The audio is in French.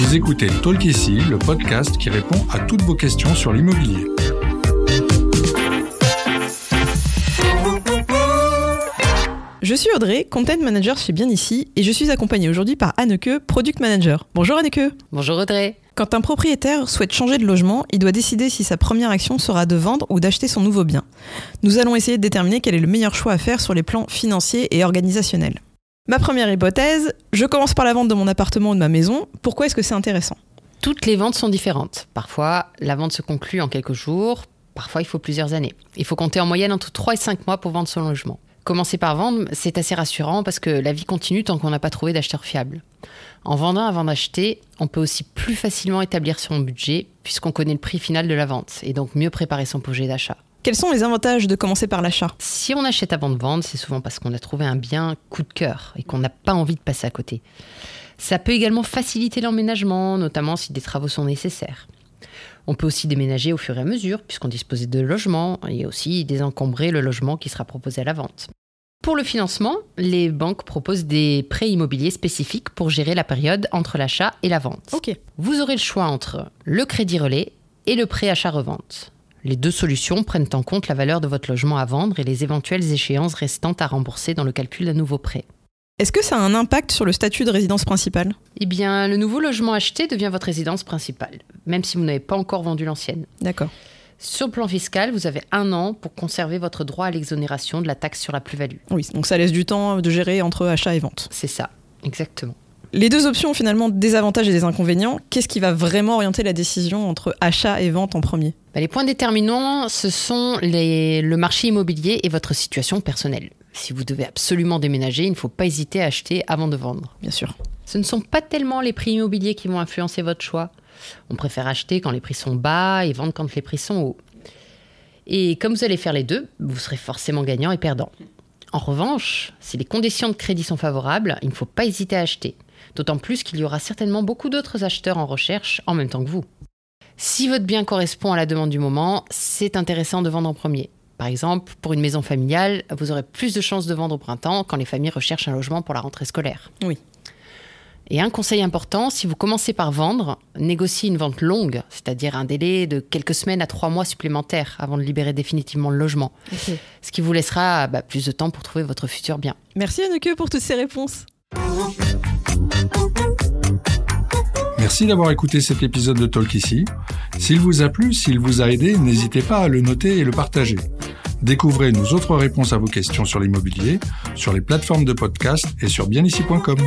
Vous écoutez Talk ici, le podcast qui répond à toutes vos questions sur l'immobilier. Je suis Audrey, content manager chez Bien Ici, et je suis accompagnée aujourd'hui par Anneke, product manager. Bonjour Anneke. Bonjour Audrey. Quand un propriétaire souhaite changer de logement, il doit décider si sa première action sera de vendre ou d'acheter son nouveau bien. Nous allons essayer de déterminer quel est le meilleur choix à faire sur les plans financiers et organisationnels. Ma première hypothèse, je commence par la vente de mon appartement ou de ma maison. Pourquoi est-ce que c'est intéressant? Toutes les ventes sont différentes. Parfois, la vente se conclut en quelques jours, parfois il faut plusieurs années. Il faut compter en moyenne entre 3 et 5 mois pour vendre son logement. Commencer par vendre, c'est assez rassurant parce que la vie continue tant qu'on n'a pas trouvé d'acheteur fiable. En vendant avant d'acheter, on peut aussi plus facilement établir son budget puisqu'on connaît le prix final de la vente et donc mieux préparer son projet d'achat. Quels sont les avantages de commencer par l'achat? Si on achète avant de vendre, c'est souvent parce qu'on a trouvé un bien coup de cœur et qu'on n'a pas envie de passer à côté. Ça peut également faciliter l'emménagement, notamment si des travaux sont nécessaires. On peut aussi déménager au fur et à mesure, puisqu'on dispose de logements, et aussi désencombrer le logement qui sera proposé à la vente. Pour le financement, les banques proposent des prêts immobiliers spécifiques pour gérer la période entre l'achat et la vente. Vous aurez le choix entre le crédit relais et le prêt achat-revente. Les deux solutions prennent en compte la valeur de votre logement à vendre et les éventuelles échéances restantes à rembourser dans le calcul d'un nouveau prêt. Est-ce que ça a un impact sur le statut de résidence principale? Eh bien, le nouveau logement acheté devient votre résidence principale, même si vous n'avez pas encore vendu l'ancienne. D'accord. Sur le plan fiscal, vous avez un an pour conserver votre droit à l'exonération de la taxe sur la plus-value. Oui, donc ça laisse du temps de gérer entre achat et vente. C'est ça, exactement. Les deux options ont finalement des avantages et des inconvénients. Qu'est-ce qui va vraiment orienter la décision entre achat et vente en premier? Bah, les points déterminants, ce sont les- le marché immobilier et votre situation personnelle. Si vous devez absolument déménager, il ne faut pas hésiter à acheter avant de vendre. Bien sûr. Ce ne sont pas tellement les prix immobiliers qui vont influencer votre choix. On préfère acheter quand les prix sont bas et vendre quand les prix sont hauts. Et comme vous allez faire les deux, vous serez forcément gagnant et perdant. En revanche, si les conditions de crédit sont favorables, il ne faut pas hésiter à acheter. D'autant plus qu'il y aura certainement beaucoup d'autres acheteurs en recherche en même temps que vous. Si votre bien correspond à la demande du moment, c'est intéressant de vendre en premier. Par exemple, pour une maison familiale, vous aurez plus de chances de vendre au printemps quand les familles recherchent un logement pour la rentrée scolaire. Oui. Et un conseil important, si vous commencez par vendre, négociez une vente longue, c'est-à-dire un délai de quelques semaines à trois mois supplémentaires avant de libérer définitivement le logement. Ce qui vous laissera bah, plus de temps pour trouver votre futur bien. Merci Anneke pour toutes ces réponses. Merci d'avoir écouté cet épisode de Talk ici. S'il vous a plu, s'il vous a aidé, n'hésitez pas à le noter et le partager. Découvrez nos autres réponses à vos questions sur l'immobilier, sur les plateformes de podcast et sur bienici.com.